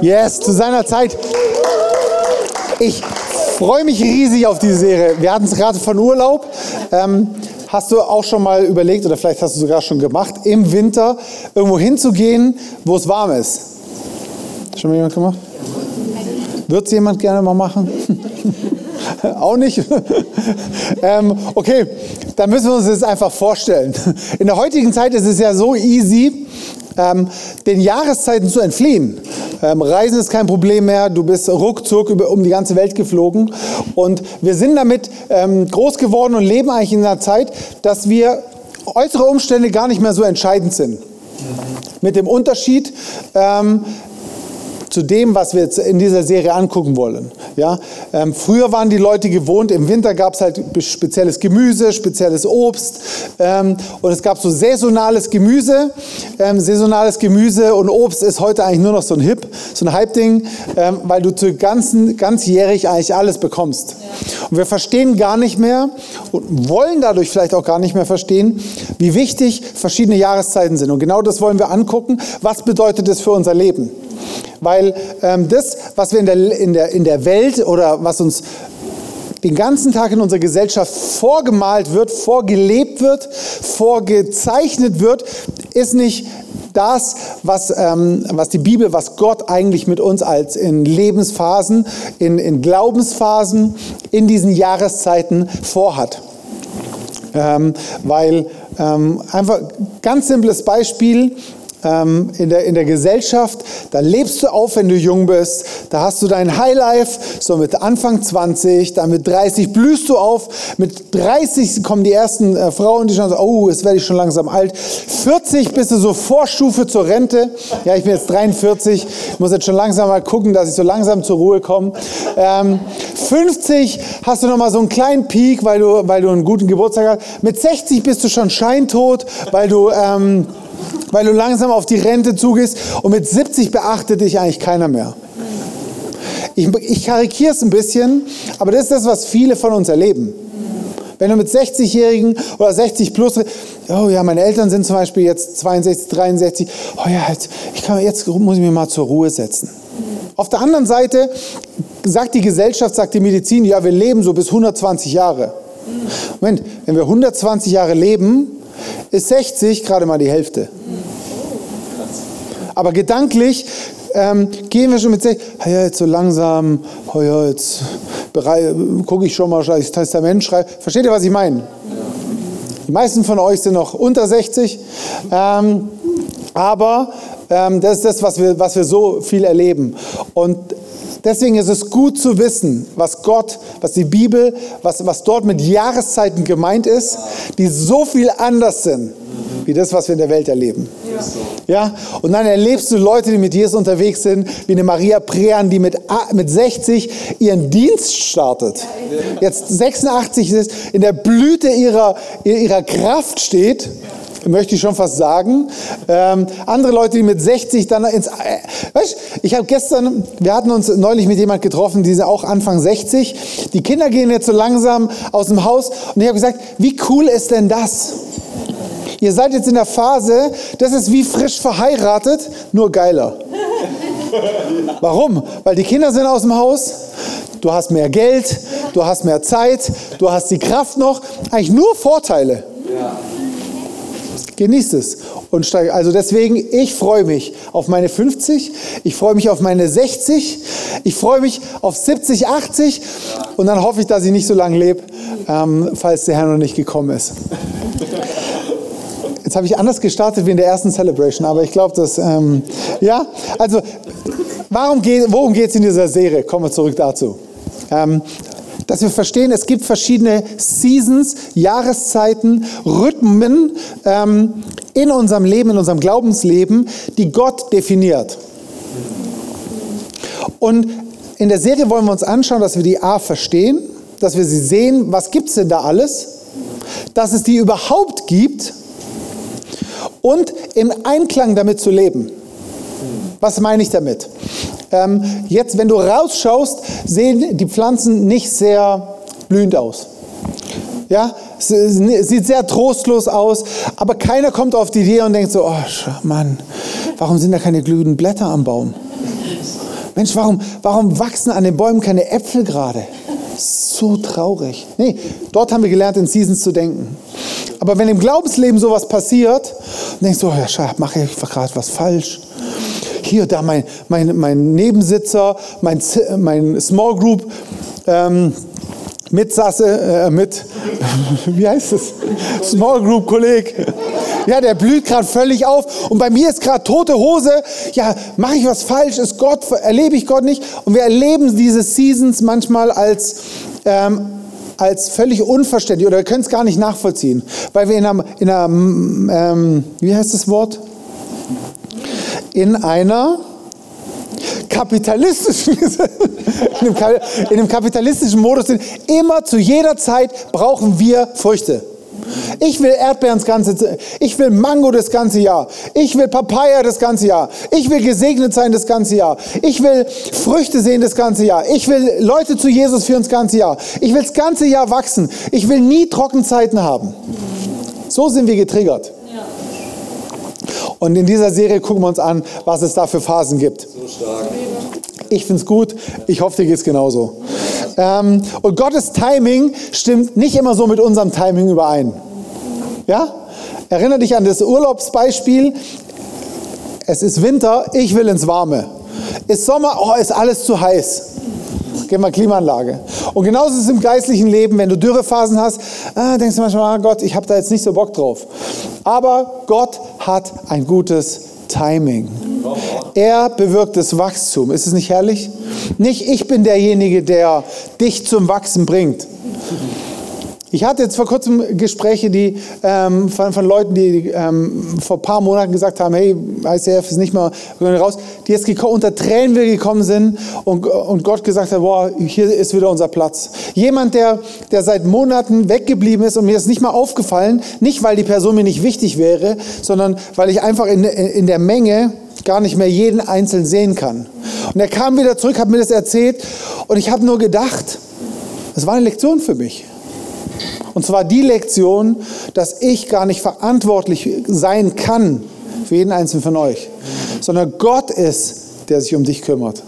Yes, zu seiner Zeit. Ich freue mich riesig auf diese Serie. Wir hatten es gerade von Urlaub. Ähm, hast du auch schon mal überlegt, oder vielleicht hast du sogar schon gemacht, im Winter irgendwo hinzugehen, wo es warm ist? Schon mal jemand gemacht? Wird es jemand gerne mal machen? Auch nicht? ähm, okay, dann müssen wir uns das einfach vorstellen. In der heutigen Zeit ist es ja so easy, ähm, den Jahreszeiten zu entfliehen. Ähm, Reisen ist kein Problem mehr, du bist ruckzuck über, um die ganze Welt geflogen. Und wir sind damit ähm, groß geworden und leben eigentlich in einer Zeit, dass wir äußere Umstände gar nicht mehr so entscheidend sind. Mit dem Unterschied, ähm, zu dem, was wir jetzt in dieser Serie angucken wollen. Ja, ähm, früher waren die Leute gewohnt, im Winter gab es halt spezielles Gemüse, spezielles Obst ähm, und es gab so saisonales Gemüse. Ähm, saisonales Gemüse und Obst ist heute eigentlich nur noch so ein Hip, so ein Hype-Ding, ähm, weil du zu ganzen, ganzjährig eigentlich alles bekommst. Ja. Und wir verstehen gar nicht mehr und wollen dadurch vielleicht auch gar nicht mehr verstehen, wie wichtig verschiedene Jahreszeiten sind. Und genau das wollen wir angucken. Was bedeutet das für unser Leben? Weil ähm, das, was wir in der, in, der, in der Welt oder was uns den ganzen Tag in unserer Gesellschaft vorgemalt wird, vorgelebt wird, vorgezeichnet wird, ist nicht das, was, ähm, was die Bibel, was Gott eigentlich mit uns als in Lebensphasen, in, in Glaubensphasen, in diesen Jahreszeiten vorhat. Ähm, weil ähm, einfach ganz simples Beispiel, ähm, in, der, in der Gesellschaft, da lebst du auf, wenn du jung bist, da hast du dein Highlife, so mit Anfang 20, dann mit 30 blühst du auf, mit 30 kommen die ersten äh, Frauen, die schon sagen, oh, jetzt werde ich schon langsam alt, 40 bist du so Vorstufe zur Rente, ja, ich bin jetzt 43, muss jetzt schon langsam mal gucken, dass ich so langsam zur Ruhe komme. Ähm, 50 hast du nochmal so einen kleinen Peak, weil du, weil du einen guten Geburtstag hast, mit 60 bist du schon scheintot, weil du... Ähm, weil du langsam auf die Rente zugehst und mit 70 beachtet dich eigentlich keiner mehr. Ich, ich karikiere es ein bisschen, aber das ist das, was viele von uns erleben. Wenn du mit 60-Jährigen oder 60 plus, oh ja, meine Eltern sind zum Beispiel jetzt 62, 63, oh ja, jetzt, ich kann, jetzt muss ich mich mal zur Ruhe setzen. Auf der anderen Seite sagt die Gesellschaft, sagt die Medizin, ja, wir leben so bis 120 Jahre. Moment, wenn wir 120 Jahre leben, ist 60 gerade mal die Hälfte. Aber gedanklich ähm, gehen wir schon mit 60, ja, jetzt so langsam, ja, jetzt gucke ich schon mal, das Testament schreibe. Versteht ihr, was ich meine? Die meisten von euch sind noch unter 60. Ähm, aber ähm, das ist das, was wir, was wir so viel erleben. Und deswegen ist es gut zu wissen, was Gott, was die Bibel, was, was dort mit Jahreszeiten gemeint ist, die so viel anders sind wie das, was wir in der Welt erleben. Ja? Und dann erlebst du Leute, die mit Jesus unterwegs sind, wie eine Maria Prean, die mit, mit 60 ihren Dienst startet. Jetzt 86 ist, in der Blüte ihrer, ihrer Kraft steht möchte ich schon fast sagen. Ähm, andere Leute, die mit 60 dann ins... Äh, weißt, ich habe gestern, wir hatten uns neulich mit jemand getroffen, die sind auch Anfang 60. Die Kinder gehen jetzt so langsam aus dem Haus und ich habe gesagt, wie cool ist denn das? Ihr seid jetzt in der Phase, das ist wie frisch verheiratet, nur geiler. Warum? Weil die Kinder sind aus dem Haus, du hast mehr Geld, du hast mehr Zeit, du hast die Kraft noch. Eigentlich nur Vorteile. Genießt es und steig. Also deswegen, ich freue mich auf meine 50, ich freue mich auf meine 60, ich freue mich auf 70, 80 und dann hoffe ich, dass ich nicht so lange lebe, ähm, falls der Herr noch nicht gekommen ist. Jetzt habe ich anders gestartet wie in der ersten Celebration, aber ich glaube, dass, ähm, ja, also, warum geht, worum geht es in dieser Serie? Kommen wir zurück dazu. Ähm, dass wir verstehen, es gibt verschiedene Seasons, Jahreszeiten, Rhythmen ähm, in unserem Leben, in unserem Glaubensleben, die Gott definiert. Und in der Serie wollen wir uns anschauen, dass wir die A verstehen, dass wir sie sehen, was gibt es denn da alles, dass es die überhaupt gibt und im Einklang damit zu leben. Was meine ich damit? Ähm, jetzt, wenn du rausschaust, sehen die Pflanzen nicht sehr blühend aus. Ja, sieht sehr trostlos aus, aber keiner kommt auf die Idee und denkt so, oh Mann, warum sind da keine glühenden Blätter am Baum? Mensch, warum, warum wachsen an den Bäumen keine Äpfel gerade? So traurig. Nee, dort haben wir gelernt, in Seasons zu denken. Aber wenn im Glaubensleben sowas passiert, denkst du, oh ja, mache ich gerade was falsch. Hier, da mein, mein, mein Nebensitzer, mein, mein Small Group, ähm, Mitsasse, äh, mit, wie heißt es? Small Group Kolleg. Ja, der blüht gerade völlig auf und bei mir ist gerade tote Hose. Ja, mache ich was falsch? Ist Gott, erlebe ich Gott nicht? Und wir erleben diese Seasons manchmal als, ähm, als völlig unverständlich oder wir können es gar nicht nachvollziehen, weil wir in einer, in einer ähm, wie heißt das Wort? In einer kapitalistischen, in einem kapitalistischen Modus sind. Immer zu jeder Zeit brauchen wir Früchte. Ich will Erdbeeren das ganze Ich will Mango das ganze Jahr. Ich will Papaya das ganze Jahr. Ich will gesegnet sein das ganze Jahr. Ich will Früchte sehen das ganze Jahr. Ich will Leute zu Jesus führen das ganze Jahr. Ich will das ganze Jahr wachsen. Ich will nie Trockenzeiten haben. So sind wir getriggert. Und in dieser Serie gucken wir uns an, was es da für Phasen gibt. So stark. Ich finde es gut. Ich hoffe, dir geht es genauso. Ähm, und Gottes Timing stimmt nicht immer so mit unserem Timing überein. Ja? Erinnere dich an das Urlaubsbeispiel. Es ist Winter, ich will ins Warme. Ist Sommer, oh, ist alles zu heiß. Geh mal Klimaanlage. Und genauso ist es im geistlichen Leben, wenn du Dürrephasen hast, ah, denkst du manchmal, ah Gott, ich habe da jetzt nicht so Bock drauf. Aber Gott hat ein gutes Timing. Er bewirkt das Wachstum. Ist es nicht herrlich? Nicht ich bin derjenige, der dich zum Wachsen bringt. Ich hatte jetzt vor kurzem Gespräche die, ähm, von, von, Leuten, die ähm, vor ein paar Monaten gesagt haben, hey, ICF ist nicht mehr raus, die jetzt unter Tränen wieder gekommen sind und, und Gott gesagt hat, boah, hier ist wieder unser Platz. Jemand, der, der seit Monaten weggeblieben ist und mir ist nicht mal aufgefallen, nicht weil die Person mir nicht wichtig wäre, sondern weil ich einfach in, in der Menge gar nicht mehr jeden einzeln sehen kann. Und er kam wieder zurück, hat mir das erzählt und ich habe nur gedacht, das war eine Lektion für mich. Und zwar die Lektion, dass ich gar nicht verantwortlich sein kann für jeden einzelnen von euch, sondern Gott ist, der sich um dich kümmert.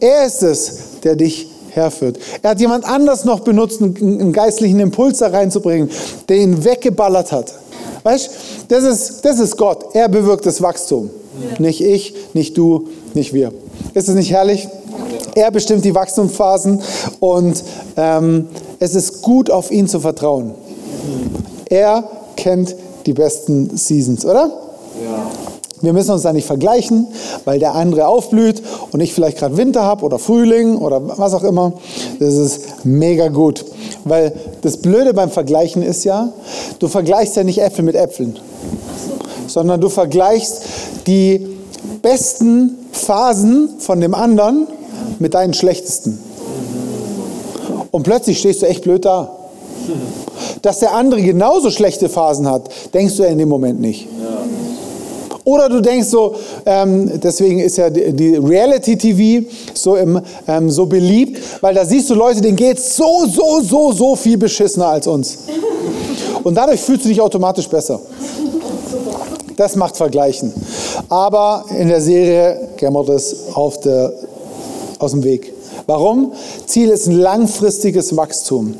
Er ist es, der dich herführt. Er hat jemand anders noch benutzt, einen geistlichen Impuls da reinzubringen, der ihn weggeballert hat. Weißt das ist, das ist Gott. Er bewirkt das Wachstum. Ja. Nicht ich, nicht du, nicht wir. Ist es nicht herrlich? Er bestimmt die Wachstumsphasen und ähm, es ist gut, auf ihn zu vertrauen. Er kennt die besten Seasons, oder? Ja. Wir müssen uns da nicht vergleichen, weil der andere aufblüht und ich vielleicht gerade Winter habe oder Frühling oder was auch immer. Das ist mega gut. Weil das Blöde beim Vergleichen ist ja, du vergleichst ja nicht Äpfel mit Äpfeln, sondern du vergleichst die besten Phasen von dem anderen mit deinen schlechtesten. Und plötzlich stehst du echt blöd da. Dass der andere genauso schlechte Phasen hat, denkst du ja in dem Moment nicht. Oder du denkst so, ähm, deswegen ist ja die, Reality-TV so, ähm, so beliebt, weil da siehst du Leute, denen geht es so, so, so, so viel beschissener als uns. Und dadurch fühlst du dich automatisch besser. Das macht Vergleichen. Aber in der Serie das auf der, aus dem Weg. Warum? Ziel ist ein langfristiges Wachstum.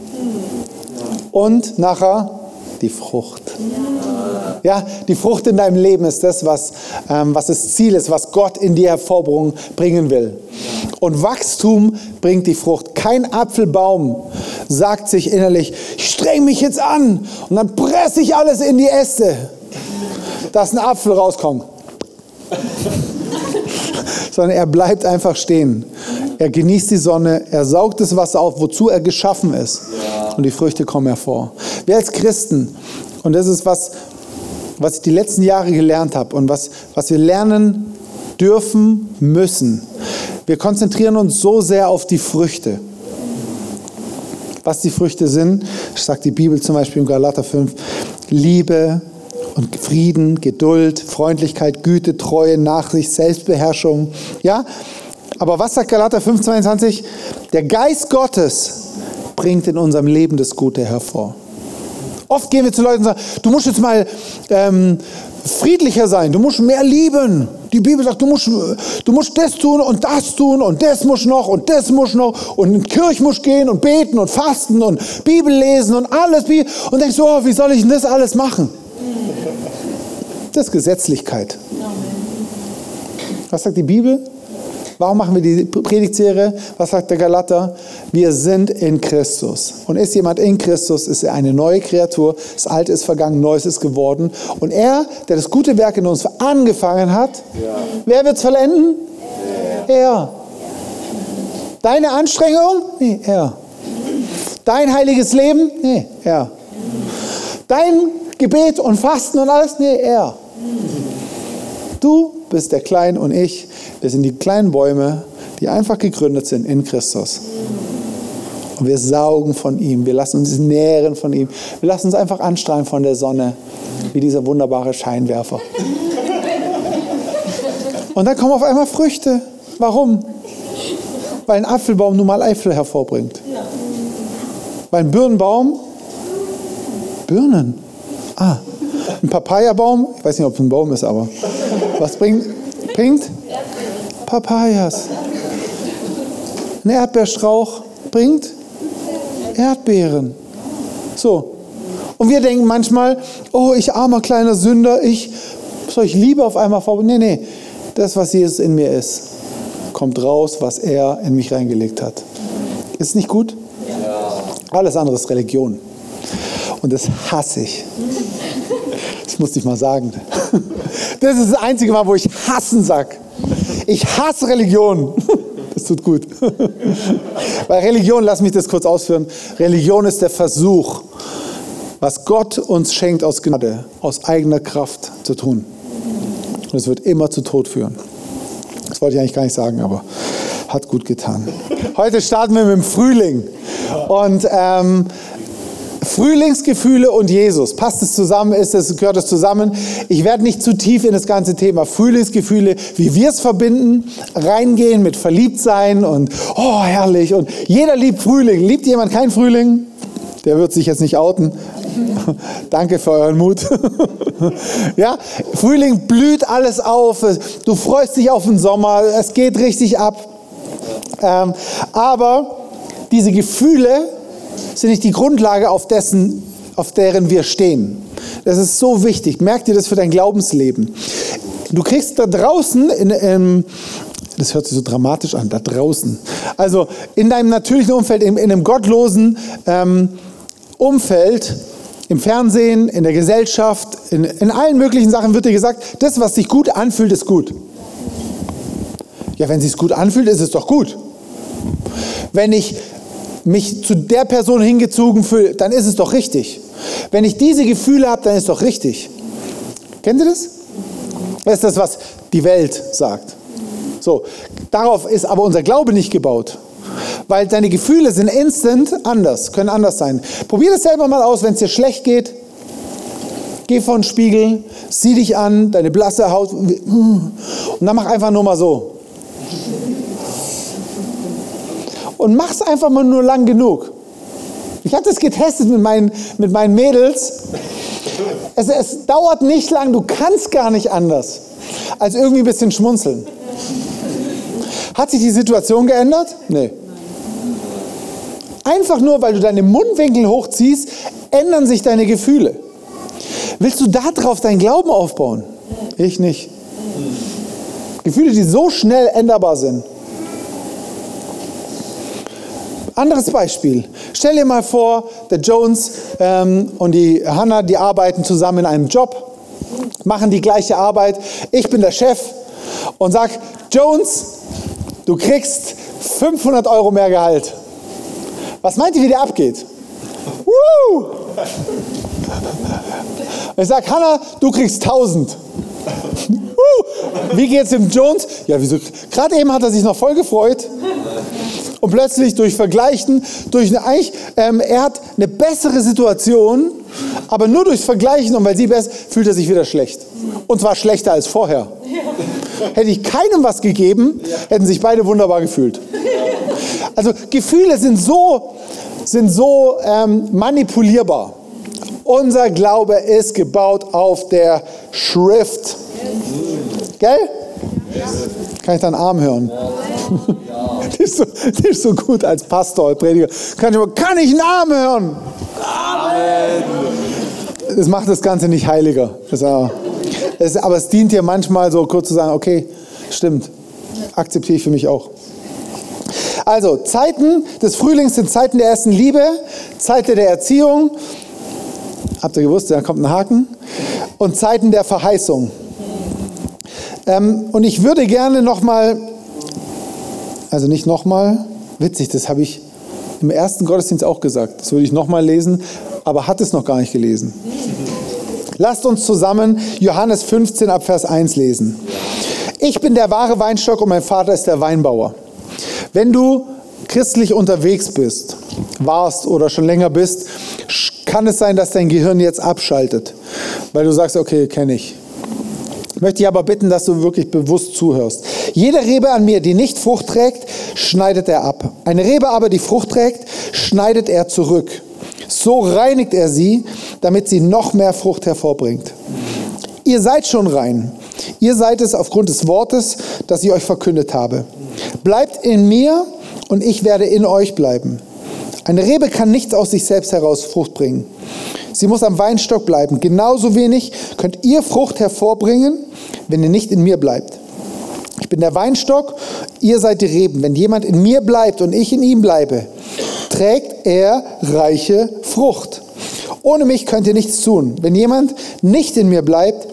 Und nachher die Frucht. Ja, die Frucht in deinem Leben ist das, was, ähm, was das Ziel ist, was Gott in dir hervorbringen will. Und Wachstum bringt die Frucht. Kein Apfelbaum sagt sich innerlich, ich streng mich jetzt an und dann presse ich alles in die Äste, dass ein Apfel rauskommt. Sondern er bleibt einfach stehen. Er genießt die Sonne, er saugt das Wasser auf, wozu er geschaffen ist. Und die Früchte kommen hervor. Wir als Christen, und das ist was, was ich die letzten Jahre gelernt habe und was, was wir lernen dürfen, müssen. Wir konzentrieren uns so sehr auf die Früchte. Was die Früchte sind, sagt die Bibel zum Beispiel in Galater 5, Liebe und Frieden, Geduld, Freundlichkeit, Güte, Treue, Nachsicht, Selbstbeherrschung. Ja, aber was sagt Galater 5,22? Der Geist Gottes bringt in unserem Leben das Gute hervor. Oft gehen wir zu Leuten und sagen, du musst jetzt mal ähm, friedlicher sein, du musst mehr lieben. Die Bibel sagt, du musst, du musst das tun und das tun und das muss noch und das muss noch und in die Kirche muss gehen und beten und fasten und Bibel lesen und alles. Und denkst du, oh, wie soll ich denn das alles machen? Das ist Gesetzlichkeit. Was sagt die Bibel? Warum machen wir die Predigtserie? Was sagt der Galater? Wir sind in Christus. Und ist jemand in Christus, ist er eine neue Kreatur. Das Alte ist vergangen, Neues ist geworden. Und er, der das gute Werk in uns angefangen hat, ja. wer wird es vollenden? Ja. Er. Deine Anstrengung? Nee, er. Dein heiliges Leben? Nee, er. Dein Gebet und Fasten und alles? Nee, er. Du bist der Klein und ich wir sind die kleinen Bäume, die einfach gegründet sind in Christus. Und wir saugen von ihm, wir lassen uns nähren von ihm. Wir lassen uns einfach anstrahlen von der Sonne, wie dieser wunderbare Scheinwerfer. Und dann kommen auf einmal Früchte. Warum? Weil ein Apfelbaum nun mal Äpfel hervorbringt. Weil ein Birnenbaum Birnen. Ah, ein Papayabaum, ich weiß nicht, ob es ein Baum ist, aber was bringt? Bringt Papayas. Ein Erdbeerstrauch bringt Erdbeeren. So. Und wir denken manchmal, oh, ich armer kleiner Sünder, ich soll ich Liebe auf einmal vor. Nee, nee. Das, was Jesus in mir ist, kommt raus, was er in mich reingelegt hat. Ist nicht gut? Ja. Alles andere ist Religion. Und das hasse ich. Das musste ich mal sagen. Das ist das einzige Mal, wo ich hassen sage. Ich hasse Religion. Das tut gut. Weil Religion, lass mich das kurz ausführen. Religion ist der Versuch, was Gott uns schenkt aus Gnade, aus eigener Kraft zu tun. Und es wird immer zu Tod führen. Das wollte ich eigentlich gar nicht sagen, aber hat gut getan. Heute starten wir mit dem Frühling. Und ähm, Frühlingsgefühle und Jesus. Passt es zusammen? Ist es, gehört es zusammen? Ich werde nicht zu tief in das ganze Thema Frühlingsgefühle, wie wir es verbinden, reingehen mit Verliebtsein und oh, herrlich. Und jeder liebt Frühling. Liebt jemand kein Frühling? Der wird sich jetzt nicht outen. Danke für euren Mut. ja, Frühling blüht alles auf. Du freust dich auf den Sommer. Es geht richtig ab. Ähm, aber diese Gefühle, sind nicht die Grundlage, auf, dessen, auf deren wir stehen. Das ist so wichtig. Merk dir das für dein Glaubensleben. Du kriegst da draußen, in, in, das hört sich so dramatisch an, da draußen. Also in deinem natürlichen Umfeld, in, in einem gottlosen ähm, Umfeld, im Fernsehen, in der Gesellschaft, in, in allen möglichen Sachen wird dir gesagt, das, was sich gut anfühlt, ist gut. Ja, wenn es sich gut anfühlt, ist es doch gut. Wenn ich mich zu der Person hingezogen fühle, dann ist es doch richtig. Wenn ich diese Gefühle habe, dann ist es doch richtig. Kennt ihr das? Das ist das, was die Welt sagt. So, darauf ist aber unser Glaube nicht gebaut. Weil deine Gefühle sind instant anders, können anders sein. Probier das selber mal aus, wenn es dir schlecht geht. Geh vor den Spiegel, sieh dich an, deine blasse Haut. Und dann mach einfach nur mal so. Und mach es einfach mal nur lang genug. Ich habe das getestet mit meinen, mit meinen Mädels. Es, es dauert nicht lang, du kannst gar nicht anders, als irgendwie ein bisschen schmunzeln. Hat sich die Situation geändert? Nee. Einfach nur, weil du deine Mundwinkel hochziehst, ändern sich deine Gefühle. Willst du darauf deinen Glauben aufbauen? Ich nicht. Gefühle, die so schnell änderbar sind. Anderes Beispiel. Stell dir mal vor, der Jones ähm, und die Hannah, die arbeiten zusammen in einem Job, machen die gleiche Arbeit. Ich bin der Chef und sag, Jones, du kriegst 500 Euro mehr Gehalt. Was meint ihr, wie der abgeht? Woo! Ich sag, Hannah, du kriegst 1000. Wie geht's dem Jones? Ja, wieso? Gerade eben hat er sich noch voll gefreut. Und plötzlich durch Vergleichen, durch eine, eigentlich, ähm, er hat eine bessere Situation, aber nur durchs Vergleichen und weil sie besser, fühlt er sich wieder schlecht. Und zwar schlechter als vorher. Hätte ich keinem was gegeben, hätten sich beide wunderbar gefühlt. Also Gefühle sind so, sind so ähm, manipulierbar. Unser Glaube ist gebaut auf der Schrift. Gell? Kann ich deinen Arm hören? Ist, so, ist so gut als Pastor, Prediger. Kann ich, kann ich Arm hören? Amen. Das macht das Ganze nicht heiliger. Das, das, aber es dient dir manchmal so kurz zu sagen, okay, stimmt, akzeptiere ich für mich auch. Also, Zeiten des Frühlings sind Zeiten der ersten Liebe, Zeiten der Erziehung. Habt ihr gewusst, da kommt ein Haken. Und Zeiten der Verheißung. Ähm, und ich würde gerne nochmal, also nicht nochmal, witzig, das habe ich im ersten Gottesdienst auch gesagt. Das würde ich nochmal lesen, aber hat es noch gar nicht gelesen. Lasst uns zusammen Johannes 15 ab Vers 1 lesen. Ich bin der wahre Weinstock und mein Vater ist der Weinbauer. Wenn du christlich unterwegs bist, warst oder schon länger bist, kann es sein, dass dein Gehirn jetzt abschaltet, weil du sagst, okay, kenne ich. Ich möchte dich aber bitten, dass du wirklich bewusst zuhörst. Jede Rebe an mir, die nicht Frucht trägt, schneidet er ab. Eine Rebe aber, die Frucht trägt, schneidet er zurück. So reinigt er sie, damit sie noch mehr Frucht hervorbringt. Ihr seid schon rein. Ihr seid es aufgrund des Wortes, das ich euch verkündet habe. Bleibt in mir und ich werde in euch bleiben. Eine Rebe kann nichts aus sich selbst heraus Frucht bringen. Sie muss am Weinstock bleiben. Genauso wenig könnt ihr Frucht hervorbringen, wenn ihr nicht in mir bleibt. Ich bin der Weinstock, ihr seid die Reben. Wenn jemand in mir bleibt und ich in ihm bleibe, trägt er reiche Frucht. Ohne mich könnt ihr nichts tun. Wenn jemand nicht in mir bleibt,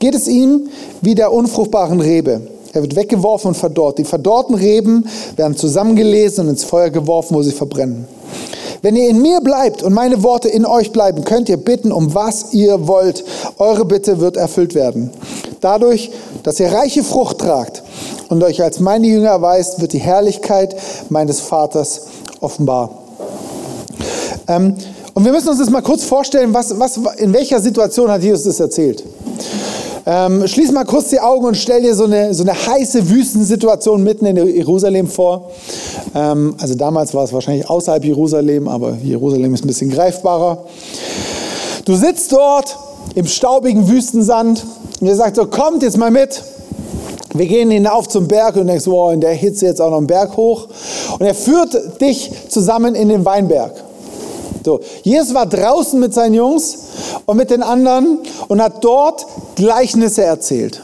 geht es ihm wie der unfruchtbaren Rebe. Er wird weggeworfen und verdorrt. Die verdorrten Reben werden zusammengelesen und ins Feuer geworfen, wo sie verbrennen. Wenn ihr in mir bleibt und meine Worte in euch bleiben, könnt ihr bitten, um was ihr wollt. Eure Bitte wird erfüllt werden. Dadurch, dass ihr reiche Frucht tragt und euch als meine Jünger erweist, wird die Herrlichkeit meines Vaters offenbar. Ähm, und wir müssen uns das mal kurz vorstellen, was, was, in welcher Situation hat Jesus das erzählt. Ähm, schließ mal kurz die Augen und stell dir so eine, so eine heiße Wüstensituation mitten in Jerusalem vor. Ähm, also damals war es wahrscheinlich außerhalb Jerusalem, aber Jerusalem ist ein bisschen greifbarer. Du sitzt dort im staubigen Wüstensand und er sagt so, kommt jetzt mal mit. Wir gehen hinauf zum Berg und denkst, wow, in der Hitze jetzt auch noch einen Berg hoch. Und er führt dich zusammen in den Weinberg. So, Jesus war draußen mit seinen Jungs und mit den anderen und hat dort Gleichnisse erzählt.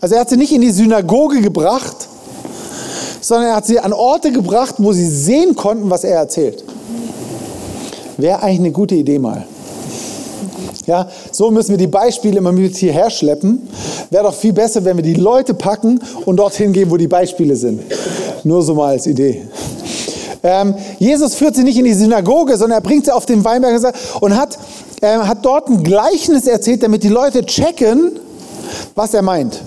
Also er hat sie nicht in die Synagoge gebracht, sondern er hat sie an Orte gebracht, wo sie sehen konnten, was er erzählt. Wäre eigentlich eine gute Idee mal. Ja, so müssen wir die Beispiele immer mit hierher schleppen. Wäre doch viel besser, wenn wir die Leute packen und dorthin gehen, wo die Beispiele sind. Nur so mal als Idee. Ähm, Jesus führt sie nicht in die Synagoge, sondern er bringt sie auf den Weinberg und hat, äh, hat dort ein Gleichnis erzählt, damit die Leute checken, was er meint.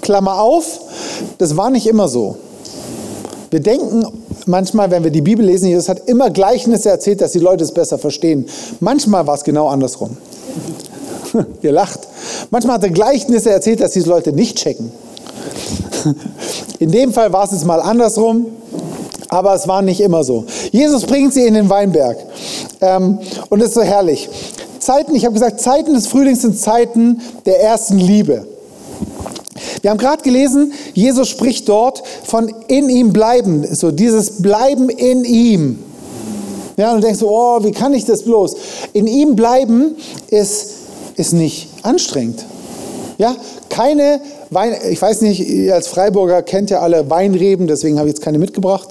Klammer auf, das war nicht immer so. Wir denken manchmal, wenn wir die Bibel lesen, Jesus hat immer Gleichnisse erzählt, dass die Leute es besser verstehen. Manchmal war es genau andersrum. Ihr lacht. Manchmal hat er Gleichnisse erzählt, dass diese Leute nicht checken. In dem Fall war es jetzt mal andersrum. Aber es war nicht immer so. Jesus bringt sie in den Weinberg. Ähm, und es ist so herrlich. Zeiten, ich habe gesagt, Zeiten des Frühlings sind Zeiten der ersten Liebe. Wir haben gerade gelesen, Jesus spricht dort von in ihm bleiben, so dieses Bleiben in ihm. Ja, und du denkst so, oh, wie kann ich das bloß? In ihm bleiben ist, ist nicht anstrengend. Ja, keine Wein, ich weiß nicht, ihr als Freiburger kennt ja alle Weinreben, deswegen habe ich jetzt keine mitgebracht.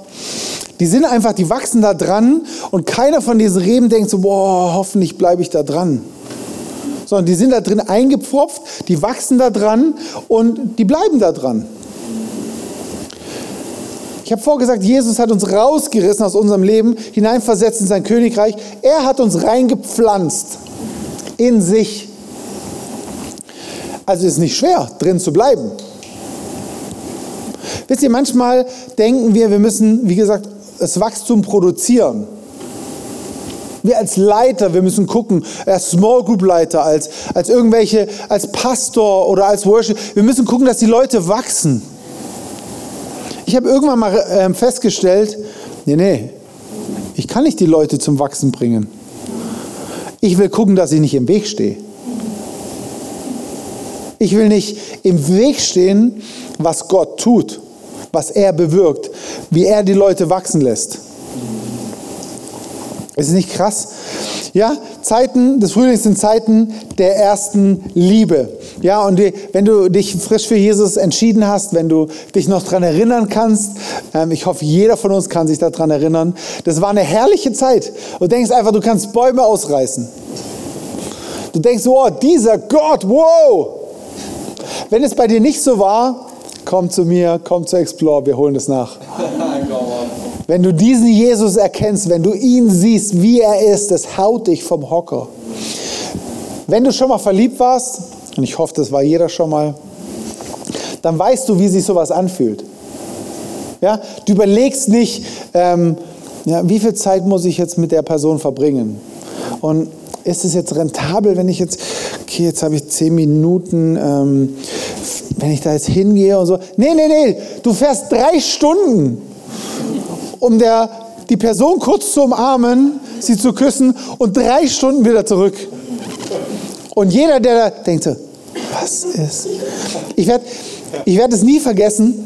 Die sind einfach, die wachsen da dran und keiner von diesen Reben denkt so, boah, hoffentlich bleibe ich da dran. Sondern die sind da drin eingepfropft, die wachsen da dran und die bleiben da dran. Ich habe vorgesagt, Jesus hat uns rausgerissen aus unserem Leben, hineinversetzt in sein Königreich. Er hat uns reingepflanzt in sich. Also ist es nicht schwer, drin zu bleiben. Wisst ihr, manchmal denken wir, wir müssen, wie gesagt, das Wachstum produzieren. Wir als Leiter, wir müssen gucken, als Small Group Leiter, als, als irgendwelche, als Pastor oder als Worship, wir müssen gucken, dass die Leute wachsen. Ich habe irgendwann mal äh, festgestellt, nee, nee, ich kann nicht die Leute zum Wachsen bringen. Ich will gucken, dass ich nicht im Weg stehe. Ich will nicht im Weg stehen, was Gott tut, was er bewirkt, wie er die Leute wachsen lässt. Ist nicht krass? Ja, Zeiten des Frühlings sind Zeiten der ersten Liebe. Ja, und die, wenn du dich frisch für Jesus entschieden hast, wenn du dich noch daran erinnern kannst, ähm, ich hoffe, jeder von uns kann sich daran erinnern, das war eine herrliche Zeit. Du denkst einfach, du kannst Bäume ausreißen. Du denkst, oh, dieser Gott, wow. Wenn es bei dir nicht so war, komm zu mir, komm zu Explore, wir holen es nach. Wenn du diesen Jesus erkennst, wenn du ihn siehst, wie er ist, das haut dich vom Hocker. Wenn du schon mal verliebt warst, und ich hoffe, das war jeder schon mal, dann weißt du, wie sich sowas anfühlt. Ja, du überlegst nicht, ähm, ja, wie viel Zeit muss ich jetzt mit der Person verbringen? Und ist es jetzt rentabel, wenn ich jetzt, okay, jetzt habe ich zehn Minuten, ähm, wenn ich da jetzt hingehe und so. Nee, nee, nee, du fährst drei Stunden um der, die Person kurz zu umarmen, sie zu küssen und drei Stunden wieder zurück. Und jeder, der da denkt so, was ist? Ich werde ich werd es nie vergessen,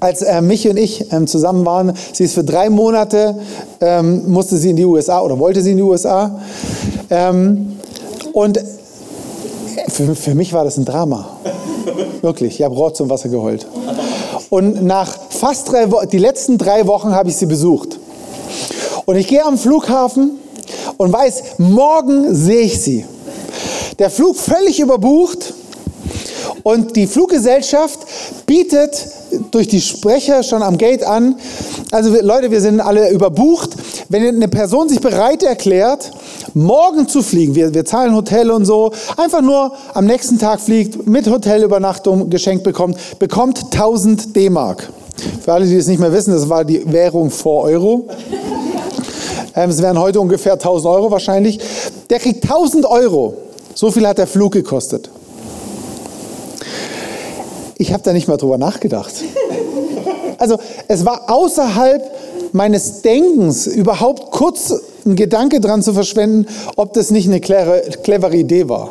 als äh, Michi und ich ähm, zusammen waren. Sie ist für drei Monate, ähm, musste sie in die USA oder wollte sie in die USA. Ähm, und für, für mich war das ein Drama. Wirklich, ich habe Rot zum Wasser geheult. Und nach fast drei Wochen, die letzten drei Wochen habe ich sie besucht. Und ich gehe am Flughafen und weiß, morgen sehe ich sie. Der Flug völlig überbucht und die Fluggesellschaft bietet durch die Sprecher schon am Gate an, also Leute, wir sind alle überbucht. Wenn eine Person sich bereit erklärt, morgen zu fliegen, wir, wir zahlen Hotel und so, einfach nur am nächsten Tag fliegt, mit Hotelübernachtung geschenkt bekommt, bekommt 1000 D-Mark. Für alle, die es nicht mehr wissen, das war die Währung vor Euro. Ähm, es wären heute ungefähr 1000 Euro wahrscheinlich. Der kriegt 1000 Euro. So viel hat der Flug gekostet. Ich habe da nicht mal drüber nachgedacht. Also es war außerhalb meines Denkens überhaupt kurz einen Gedanke dran zu verschwenden, ob das nicht eine clevere, clevere Idee war.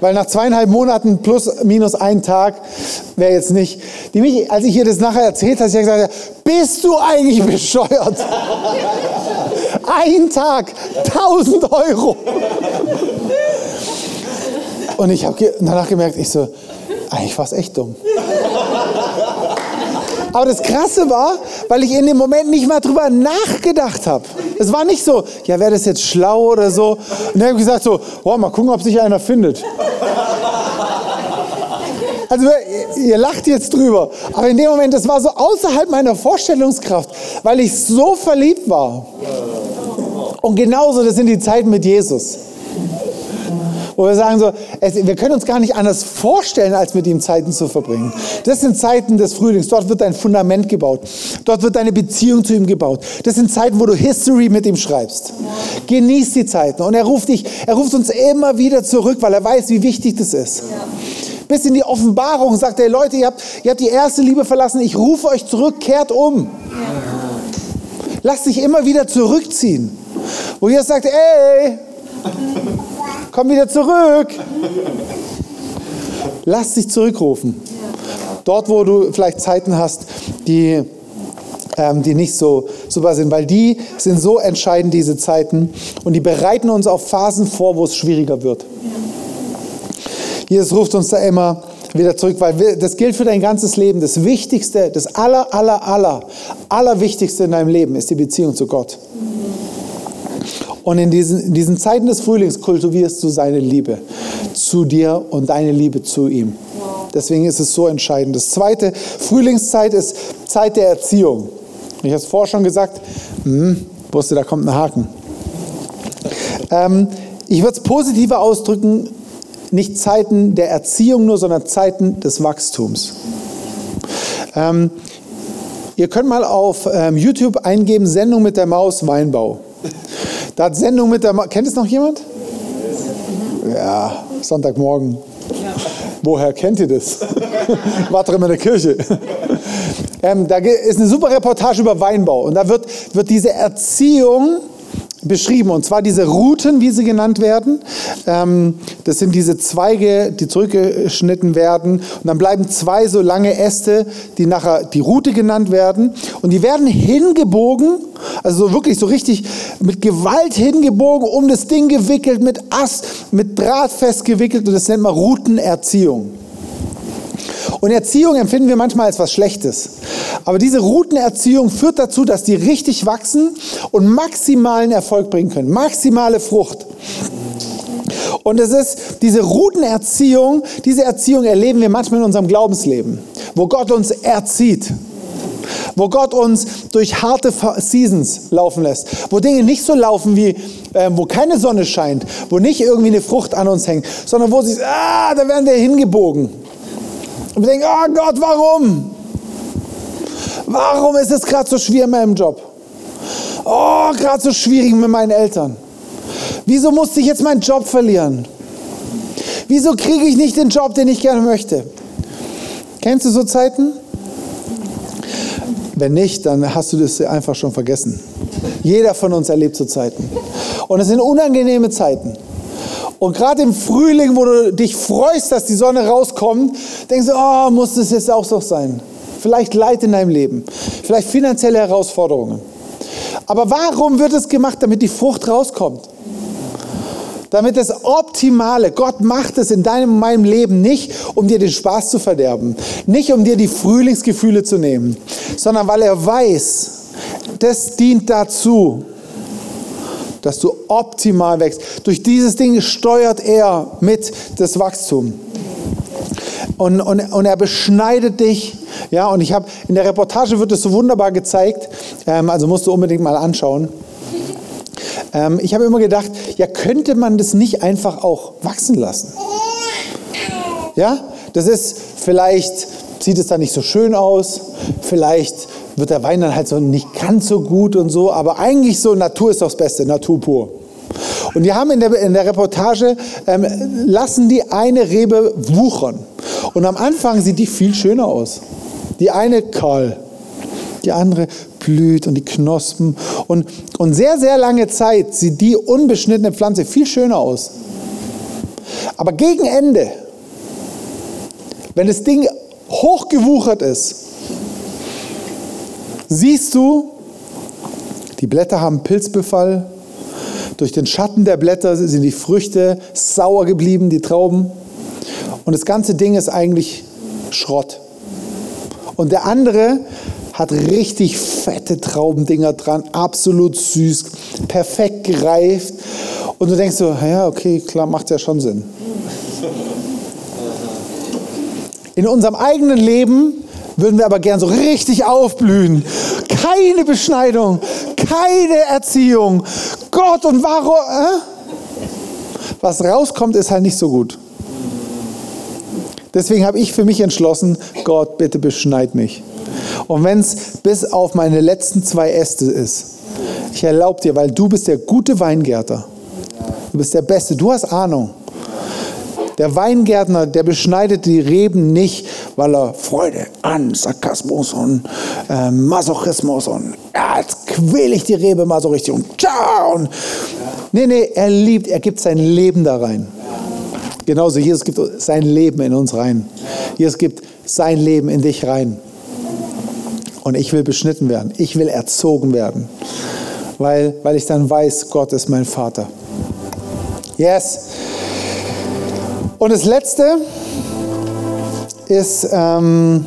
Weil nach zweieinhalb Monaten plus minus ein Tag wäre jetzt nicht. Die mich, als ich ihr das nachher erzählt habe, hat gesagt, bist du eigentlich bescheuert? ein Tag, 1000 Euro. Und ich habe danach gemerkt, ich so, eigentlich war es echt dumm. Aber das Krasse war, weil ich in dem Moment nicht mal drüber nachgedacht habe. Es war nicht so, ja, wäre das jetzt schlau oder so. Und dann habe ich gesagt so, boah, mal gucken, ob sich einer findet. Also ihr lacht jetzt drüber, aber in dem Moment, das war so außerhalb meiner Vorstellungskraft, weil ich so verliebt war. Und genauso, das sind die Zeiten mit Jesus wo wir sagen so, es, wir können uns gar nicht anders vorstellen, als mit ihm Zeiten zu verbringen. Das sind Zeiten des Frühlings. Dort wird dein Fundament gebaut. Dort wird deine Beziehung zu ihm gebaut. Das sind Zeiten, wo du History mit ihm schreibst. Genieß die Zeiten. Und er ruft dich, er ruft uns immer wieder zurück, weil er weiß, wie wichtig das ist. Bis in die Offenbarung sagt er, Leute, ihr habt, ihr habt die erste Liebe verlassen, ich rufe euch zurück, kehrt um. Lasst dich immer wieder zurückziehen. Wo ihr sagt, ey, Komm wieder zurück. Lass dich zurückrufen. Dort, wo du vielleicht Zeiten hast, die, ähm, die nicht so super sind, weil die sind so entscheidend, diese Zeiten, und die bereiten uns auf Phasen vor, wo es schwieriger wird. Jesus ruft uns da immer wieder zurück, weil wir, das gilt für dein ganzes Leben. Das Wichtigste, das aller, aller, aller, allerwichtigste in deinem Leben ist die Beziehung zu Gott. Und in diesen, in diesen Zeiten des Frühlings kultivierst du seine Liebe zu dir und deine Liebe zu ihm. Deswegen ist es so entscheidend. Das zweite, Frühlingszeit ist Zeit der Erziehung. Ich habe es vorher schon gesagt, hm, wusste, da kommt ein Haken. Ähm, ich würde es positiver ausdrücken, nicht Zeiten der Erziehung nur, sondern Zeiten des Wachstums. Ähm, ihr könnt mal auf ähm, YouTube eingeben, Sendung mit der Maus Weinbau. Da hat Sendung mit der. Ma Kennt es noch jemand? Ja, Sonntagmorgen. Woher kennt ihr das? Wart doch immer in der Kirche. Ähm, da ist eine super Reportage über Weinbau. Und da wird, wird diese Erziehung beschrieben. Und zwar diese Routen, wie sie genannt werden. Ähm, das sind diese Zweige, die zurückgeschnitten werden. Und dann bleiben zwei so lange Äste, die nachher die Route genannt werden. Und die werden hingebogen, also so wirklich so richtig mit Gewalt hingebogen, um das Ding gewickelt, mit Ast, mit Draht festgewickelt. Und das nennt man Routenerziehung. Und Erziehung empfinden wir manchmal als was Schlechtes. Aber diese Routenerziehung führt dazu, dass die richtig wachsen und maximalen Erfolg bringen können. Maximale Frucht. Und es ist diese Routenerziehung, diese Erziehung erleben wir manchmal in unserem Glaubensleben, wo Gott uns erzieht wo Gott uns durch harte Seasons laufen lässt, wo Dinge nicht so laufen wie, äh, wo keine Sonne scheint, wo nicht irgendwie eine Frucht an uns hängt, sondern wo sie, ah, da werden wir hingebogen. Und wir denken, oh Gott, warum? Warum ist es gerade so schwer in meinem Job? Oh, gerade so schwierig mit meinen Eltern. Wieso musste ich jetzt meinen Job verlieren? Wieso kriege ich nicht den Job, den ich gerne möchte? Kennst du so Zeiten? Wenn nicht, dann hast du das einfach schon vergessen. Jeder von uns erlebt so Zeiten. Und es sind unangenehme Zeiten. Und gerade im Frühling, wo du dich freust, dass die Sonne rauskommt, denkst du, oh, muss das jetzt auch so sein? Vielleicht Leid in deinem Leben, vielleicht finanzielle Herausforderungen. Aber warum wird es gemacht, damit die Frucht rauskommt? Damit das Optimale, Gott macht es in deinem und meinem Leben nicht, um dir den Spaß zu verderben, nicht um dir die Frühlingsgefühle zu nehmen, sondern weil er weiß, das dient dazu, dass du optimal wächst. Durch dieses Ding steuert er mit das Wachstum. Und, und, und er beschneidet dich. Ja, und ich habe in der Reportage wird es so wunderbar gezeigt. Ähm, also musst du unbedingt mal anschauen. Ähm, ich habe immer gedacht, ja, könnte man das nicht einfach auch wachsen lassen? Ja, das ist vielleicht sieht es dann nicht so schön aus. Vielleicht wird der Wein dann halt so nicht ganz so gut und so, aber eigentlich so, Natur ist doch das Beste, Natur pur. Und die haben in der, in der Reportage, ähm, lassen die eine Rebe wuchern. Und am Anfang sieht die viel schöner aus. Die eine kahl, die andere blüht und die Knospen. Und, und sehr, sehr lange Zeit sieht die unbeschnittene Pflanze viel schöner aus. Aber gegen Ende, wenn das Ding hochgewuchert ist, siehst du, die Blätter haben Pilzbefall. Durch den Schatten der Blätter sind die Früchte sauer geblieben, die Trauben. Und das ganze Ding ist eigentlich Schrott. Und der andere hat richtig fette Traubendinger dran, absolut süß, perfekt gereift. Und du denkst so, ja, okay, klar, macht ja schon Sinn. In unserem eigenen Leben würden wir aber gern so richtig aufblühen. Keine Beschneidung, keine Erziehung. Gott und warum? Äh? Was rauskommt, ist halt nicht so gut. Deswegen habe ich für mich entschlossen, Gott, bitte beschneid mich. Und wenn es bis auf meine letzten zwei Äste ist, ich erlaube dir, weil du bist der gute Weingärter. Du bist der Beste, du hast Ahnung. Der Weingärtner, der beschneidet die Reben nicht, weil er Freude an Sarkasmus und äh, Masochismus und ja, jetzt quäle ich die Rebe mal so richtig und ciao. Und, nee, nee, er liebt, er gibt sein Leben da rein. Genauso, Jesus gibt sein Leben in uns rein. Jesus gibt sein Leben in dich rein. Und ich will beschnitten werden. Ich will erzogen werden. Weil, weil ich dann weiß, Gott ist mein Vater. Yes. Und das Letzte ist, ähm,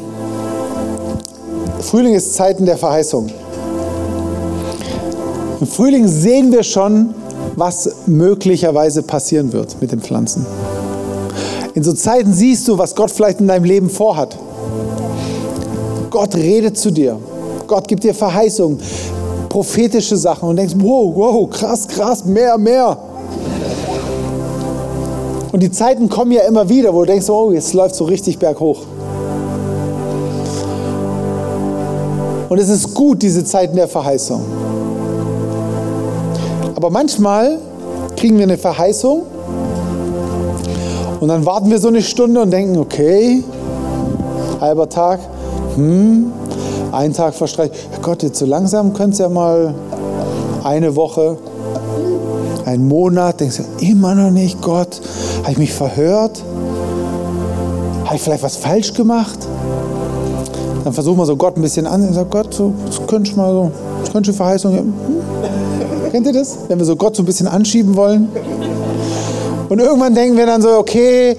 Frühling ist Zeiten der Verheißung. Im Frühling sehen wir schon, was möglicherweise passieren wird mit den Pflanzen. In so Zeiten siehst du, was Gott vielleicht in deinem Leben vorhat. Gott redet zu dir. Gott gibt dir Verheißungen, prophetische Sachen und denkst, wow, wow, krass, krass, mehr, mehr. Und die Zeiten kommen ja immer wieder, wo du denkst, oh, jetzt läuft so richtig berghoch. Und es ist gut, diese Zeiten der Verheißung. Aber manchmal kriegen wir eine Verheißung und dann warten wir so eine Stunde und denken, okay, halber Tag, hm, ein Tag verstreicht. Gott, jetzt so langsam könnte es ja mal eine Woche, Ein Monat, denkst du, immer noch nicht, Gott, habe ich mich verhört? Habe ich vielleicht was falsch gemacht? Dann versuchen wir so Gott ein bisschen an und sagen, Gott, so, das könnte mal so, das könnte Verheißung. Hm? Kennt ihr das? Wenn wir so Gott so ein bisschen anschieben wollen? Und irgendwann denken wir dann so, okay,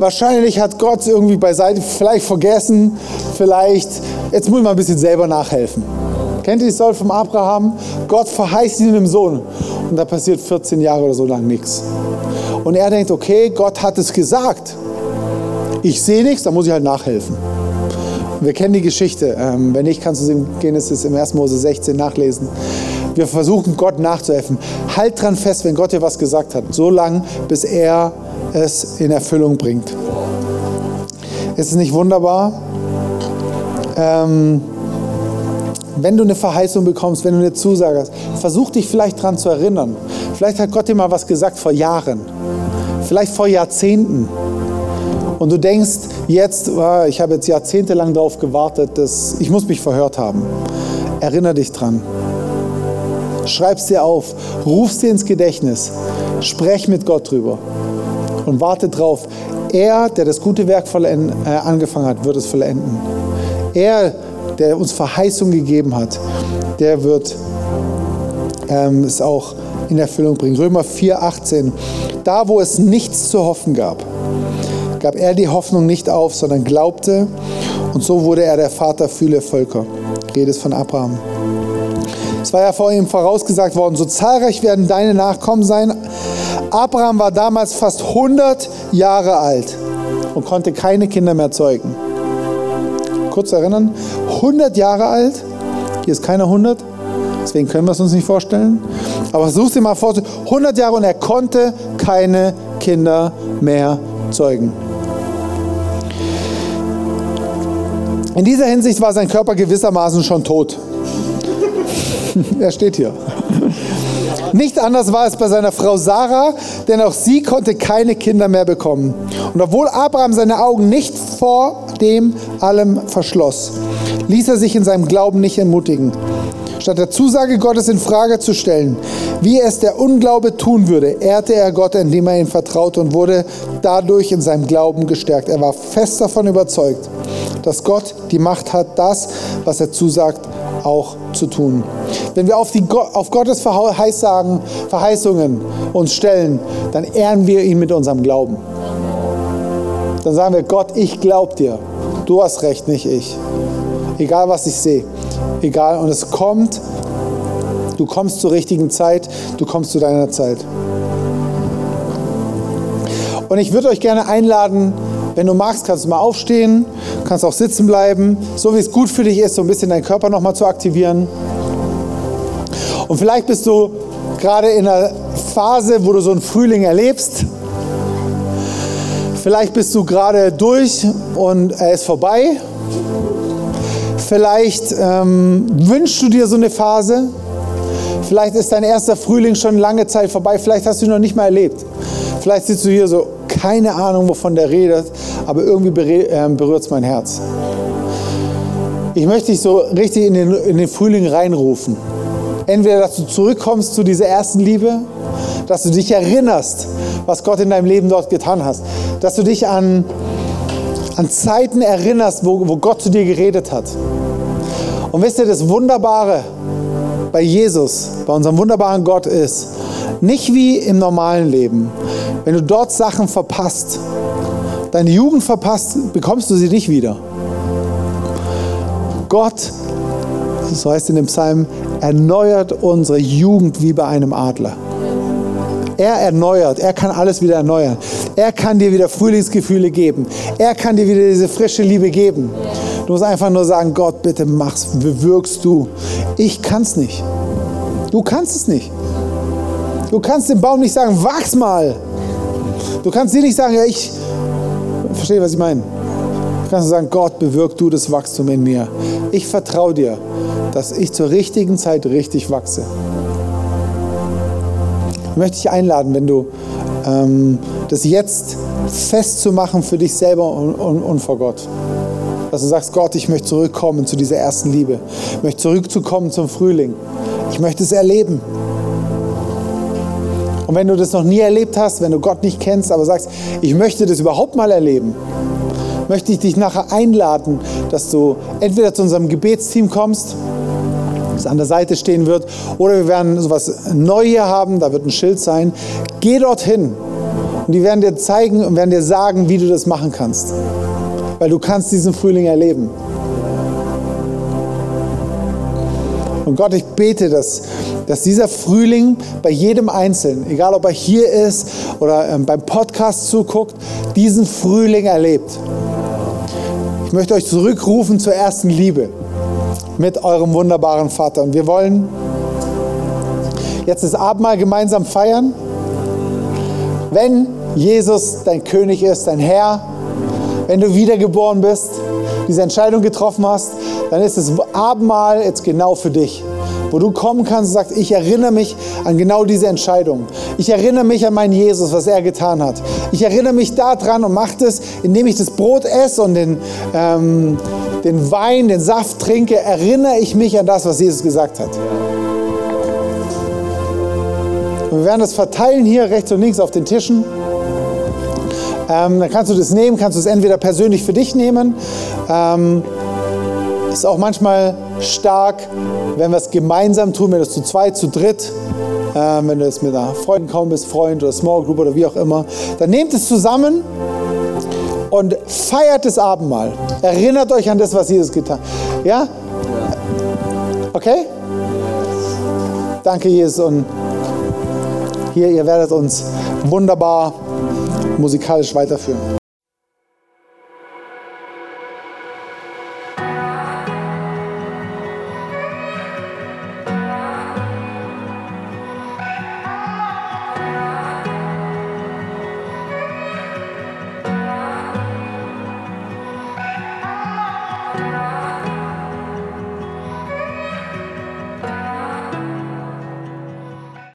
wahrscheinlich hat Gott irgendwie beiseite, vielleicht vergessen, vielleicht, jetzt muss ich mal ein bisschen selber nachhelfen. Kennt ihr die Story vom Abraham? Gott verheißt ihn einem Sohn. Und da passiert 14 Jahre oder so lang nichts. Und er denkt, okay, Gott hat es gesagt. Ich sehe nichts, dann muss ich halt nachhelfen. Wir kennen die Geschichte. Ähm, wenn nicht, kannst du es in Genesis im 1. Mose 16 nachlesen. Wir versuchen Gott nachzuhelfen. Halt dran fest, wenn Gott dir was gesagt hat. So lange, bis er es in Erfüllung bringt. Ist es nicht wunderbar? Ähm, wenn du eine Verheißung bekommst, wenn du eine Zusage hast, versuch dich vielleicht daran zu erinnern. Vielleicht hat Gott dir mal was gesagt vor Jahren, vielleicht vor Jahrzehnten. Und du denkst jetzt, ah, ich habe jetzt jahrzehntelang darauf gewartet, dass ich muss mich verhört haben. Erinnere dich dran. Schreib es dir auf, ruf es dir ins Gedächtnis, sprech mit Gott drüber und warte drauf. Er, der das gute Werk äh, angefangen hat, wird es vollenden. Er, der uns Verheißung gegeben hat, der wird ähm, es auch in Erfüllung bringen. Römer 4, 18. Da, wo es nichts zu hoffen gab, gab er die Hoffnung nicht auf, sondern glaubte und so wurde er der Vater vieler Völker. Redet von Abraham. Es war ja vor ihm vorausgesagt worden, so zahlreich werden deine Nachkommen sein. Abraham war damals fast 100 Jahre alt und konnte keine Kinder mehr zeugen. Kurz erinnern, 100 Jahre alt, hier ist keiner 100, deswegen können wir es uns nicht vorstellen. Aber such dir mal vor, 100 Jahre und er konnte keine Kinder mehr zeugen. In dieser Hinsicht war sein Körper gewissermaßen schon tot. er steht hier. Nicht anders war es bei seiner Frau Sarah, denn auch sie konnte keine Kinder mehr bekommen. Und obwohl Abraham seine Augen nicht vor dem allem verschloss, ließ er sich in seinem Glauben nicht ermutigen. Statt der Zusage Gottes in Frage zu stellen, wie es der Unglaube tun würde, ehrte er Gott, indem er ihm vertraute und wurde dadurch in seinem Glauben gestärkt. Er war fest davon überzeugt, dass Gott die Macht hat, das, was er zusagt, auch zu tun. Wenn wir auf, die, auf Gottes Verheißungen, Verheißungen uns stellen, dann ehren wir ihn mit unserem Glauben. Dann sagen wir, Gott, ich glaube dir. Du hast recht, nicht ich. Egal, was ich sehe. Egal. Und es kommt, du kommst zur richtigen Zeit, du kommst zu deiner Zeit. Und ich würde euch gerne einladen, wenn du magst, kannst du mal aufstehen, kannst auch sitzen bleiben, so wie es gut für dich ist, so ein bisschen deinen Körper nochmal zu aktivieren. Und vielleicht bist du gerade in einer Phase, wo du so einen Frühling erlebst. Vielleicht bist du gerade durch und er ist vorbei. Vielleicht ähm, wünschst du dir so eine Phase. Vielleicht ist dein erster Frühling schon lange Zeit vorbei. Vielleicht hast du ihn noch nicht mal erlebt. Vielleicht sitzt du hier so, keine Ahnung, wovon der redet, aber irgendwie ähm, berührt es mein Herz. Ich möchte dich so richtig in den, in den Frühling reinrufen. Entweder, dass du zurückkommst zu dieser ersten Liebe, dass du dich erinnerst, was Gott in deinem Leben dort getan hast, dass du dich an, an Zeiten erinnerst, wo, wo Gott zu dir geredet hat. Und wisst ihr, das Wunderbare bei Jesus, bei unserem wunderbaren Gott ist, nicht wie im normalen Leben. Wenn du dort Sachen verpasst, deine Jugend verpasst, bekommst du sie nicht wieder. Gott, so heißt es in dem Psalm, erneuert unsere Jugend wie bei einem Adler. Er erneuert, er kann alles wieder erneuern. Er kann dir wieder Frühlingsgefühle geben. Er kann dir wieder diese frische Liebe geben. Du musst einfach nur sagen, Gott, bitte mach's, bewirkst du. Ich kann's nicht. Du kannst es nicht. Du kannst dem Baum nicht sagen, wachs mal. Du kannst dir nicht sagen, ja, ich verstehe, was ich meine. Du kannst sagen, Gott, bewirk du das Wachstum in mir. Ich vertraue dir, dass ich zur richtigen Zeit richtig wachse. Ich möchte dich einladen, wenn du ähm, das jetzt festzumachen für dich selber und, und, und vor Gott. Dass du sagst, Gott, ich möchte zurückkommen zu dieser ersten Liebe. Ich möchte zurückzukommen zum Frühling. Ich möchte es erleben. Und wenn du das noch nie erlebt hast, wenn du Gott nicht kennst, aber sagst, ich möchte das überhaupt mal erleben, möchte ich dich nachher einladen, dass du entweder zu unserem Gebetsteam kommst, das an der Seite stehen wird, oder wir werden sowas neu hier haben, da wird ein Schild sein. Geh dorthin und die werden dir zeigen und werden dir sagen, wie du das machen kannst. Weil du kannst diesen Frühling erleben. Und Gott, ich bete, dass, dass dieser Frühling bei jedem Einzelnen, egal ob er hier ist oder ähm, beim Podcast zuguckt, diesen Frühling erlebt. Ich möchte euch zurückrufen zur ersten Liebe mit eurem wunderbaren Vater. Und wir wollen jetzt das Abendmahl gemeinsam feiern. Wenn Jesus dein König ist, dein Herr, wenn du wiedergeboren bist, diese Entscheidung getroffen hast, dann ist das Abendmahl jetzt genau für dich. Wo du kommen kannst und sagst, ich erinnere mich an genau diese Entscheidung. Ich erinnere mich an meinen Jesus, was er getan hat. Ich erinnere mich daran und mache das, indem ich das Brot esse und den, ähm, den Wein, den Saft trinke, erinnere ich mich an das, was Jesus gesagt hat. Und wir werden das verteilen hier rechts und links auf den Tischen. Ähm, dann kannst du das nehmen, kannst du es entweder persönlich für dich nehmen. Ähm, ist auch manchmal stark, wenn wir es gemeinsam tun, wenn du es zu zweit, zu dritt, ähm, wenn du es mit einer Freundin kaum bist, Freund oder Small Group oder wie auch immer, dann nehmt es zusammen und feiert das Abendmahl. Erinnert euch an das, was Jesus getan hat. Ja? Okay? Danke, Jesus. Und hier, ihr werdet uns wunderbar musikalisch weiterführen.